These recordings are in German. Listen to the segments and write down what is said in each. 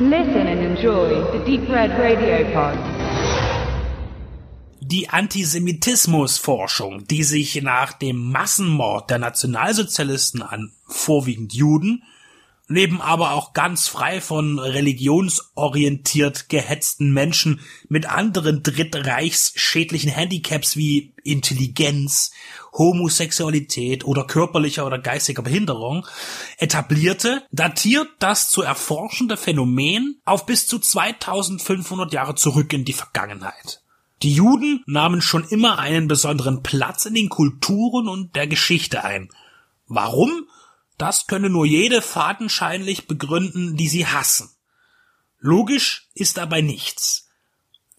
Listen and enjoy the Deep Red Radio Pod. Die Antisemitismusforschung, die sich nach dem Massenmord der Nationalsozialisten an vorwiegend Juden leben aber auch ganz frei von religionsorientiert gehetzten Menschen mit anderen drittreichsschädlichen Handicaps wie Intelligenz, Homosexualität oder körperlicher oder geistiger Behinderung etablierte, datiert das zu erforschende Phänomen auf bis zu 2500 Jahre zurück in die Vergangenheit. Die Juden nahmen schon immer einen besonderen Platz in den Kulturen und der Geschichte ein. Warum? Das könne nur jede fadenscheinlich begründen, die sie hassen. Logisch ist dabei nichts.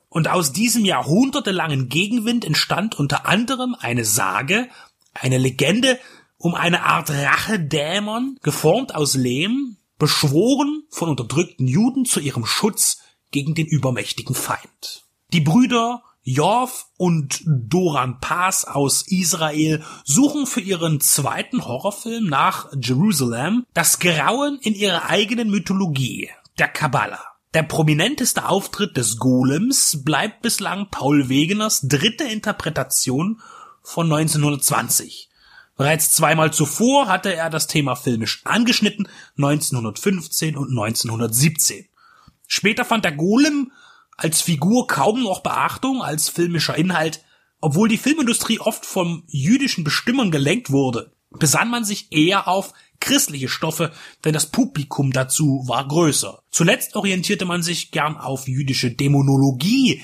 Und aus diesem jahrhundertelangen Gegenwind entstand unter anderem eine Sage, eine Legende um eine Art Rachedämon, geformt aus Lehm, beschworen von unterdrückten Juden zu ihrem Schutz gegen den übermächtigen Feind. Die Brüder Jorf und Doran Paz aus Israel suchen für ihren zweiten Horrorfilm nach Jerusalem das Grauen in ihrer eigenen Mythologie, der Kabbala. Der prominenteste Auftritt des Golems bleibt bislang Paul Wegeners dritte Interpretation von 1920. Bereits zweimal zuvor hatte er das Thema filmisch angeschnitten, 1915 und 1917. Später fand der Golem als Figur kaum noch Beachtung als filmischer Inhalt, obwohl die Filmindustrie oft vom jüdischen Bestimmern gelenkt wurde, besann man sich eher auf christliche Stoffe, denn das Publikum dazu war größer. Zuletzt orientierte man sich gern auf jüdische Dämonologie.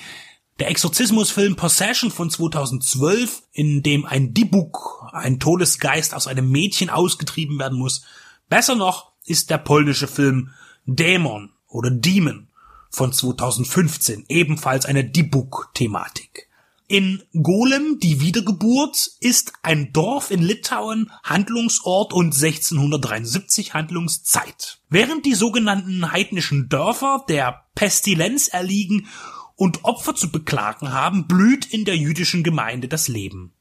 Der Exorzismusfilm Possession von 2012, in dem ein Dibuk, ein Todesgeist aus einem Mädchen ausgetrieben werden muss. Besser noch ist der polnische Film Dämon oder Demon von 2015, ebenfalls eine Dibuk-Thematik. In Golem, die Wiedergeburt, ist ein Dorf in Litauen Handlungsort und 1673 Handlungszeit. Während die sogenannten heidnischen Dörfer der Pestilenz erliegen und Opfer zu beklagen haben, blüht in der jüdischen Gemeinde das Leben.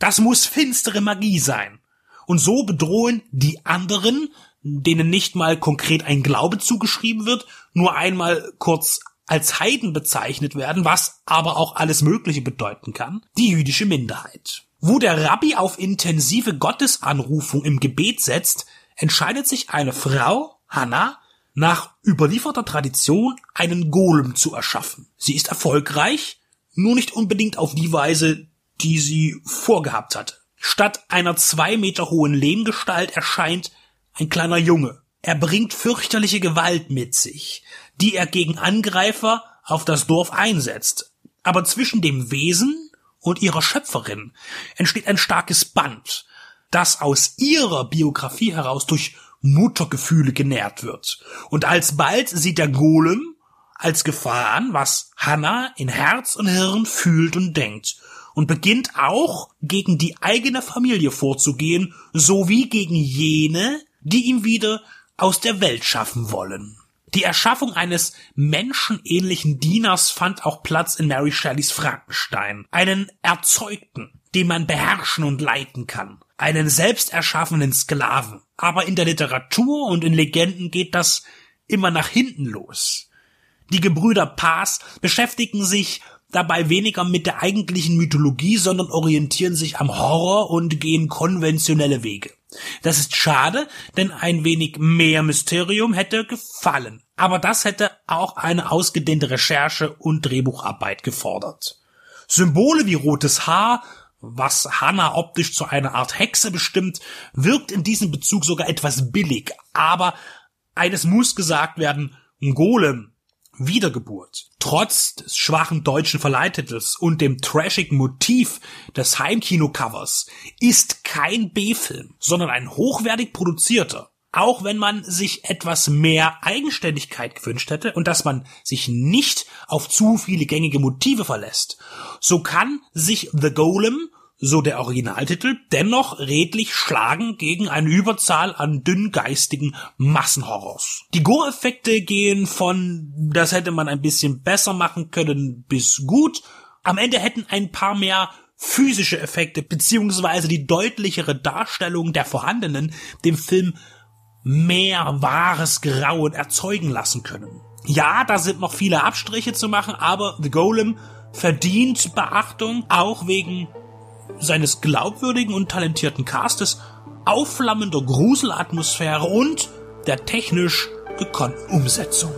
Das muss finstere Magie sein. Und so bedrohen die anderen denen nicht mal konkret ein Glaube zugeschrieben wird, nur einmal kurz als Heiden bezeichnet werden, was aber auch alles Mögliche bedeuten kann, die jüdische Minderheit. Wo der Rabbi auf intensive Gottesanrufung im Gebet setzt, entscheidet sich eine Frau, Hannah, nach überlieferter Tradition einen Golem zu erschaffen. Sie ist erfolgreich, nur nicht unbedingt auf die Weise, die sie vorgehabt hatte. Statt einer zwei Meter hohen Lehmgestalt erscheint ein kleiner Junge. Er bringt fürchterliche Gewalt mit sich, die er gegen Angreifer auf das Dorf einsetzt. Aber zwischen dem Wesen und ihrer Schöpferin entsteht ein starkes Band, das aus ihrer Biografie heraus durch Muttergefühle genährt wird. Und alsbald sieht der Golem als Gefahr an, was Hannah in Herz und Hirn fühlt und denkt und beginnt auch gegen die eigene Familie vorzugehen, sowie gegen jene, die ihm wieder aus der Welt schaffen wollen. Die Erschaffung eines menschenähnlichen Dieners fand auch Platz in Mary Shelleys Frankenstein. Einen Erzeugten, den man beherrschen und leiten kann. Einen selbst erschaffenen Sklaven. Aber in der Literatur und in Legenden geht das immer nach hinten los. Die Gebrüder Paz beschäftigen sich dabei weniger mit der eigentlichen Mythologie, sondern orientieren sich am Horror und gehen konventionelle Wege. Das ist schade, denn ein wenig mehr Mysterium hätte gefallen. Aber das hätte auch eine ausgedehnte Recherche und Drehbucharbeit gefordert. Symbole wie rotes Haar, was Hannah optisch zu einer Art Hexe bestimmt, wirkt in diesem Bezug sogar etwas billig. Aber eines muss gesagt werden, Golem Wiedergeburt. Trotz des schwachen deutschen Verleihtitels und dem trashigen Motiv des Heimkino-Covers ist kein B-Film, sondern ein hochwertig produzierter. Auch wenn man sich etwas mehr Eigenständigkeit gewünscht hätte und dass man sich nicht auf zu viele gängige Motive verlässt, so kann sich The Golem so der Originaltitel, dennoch redlich schlagen gegen eine Überzahl an dünngeistigen Massenhorrors. Die Gore-Effekte gehen von, das hätte man ein bisschen besser machen können, bis gut. Am Ende hätten ein paar mehr physische Effekte beziehungsweise die deutlichere Darstellung der vorhandenen dem Film mehr wahres Grauen erzeugen lassen können. Ja, da sind noch viele Abstriche zu machen, aber The Golem verdient Beachtung, auch wegen seines glaubwürdigen und talentierten Castes, aufflammender Gruselatmosphäre und der technisch gekonnten Umsetzung.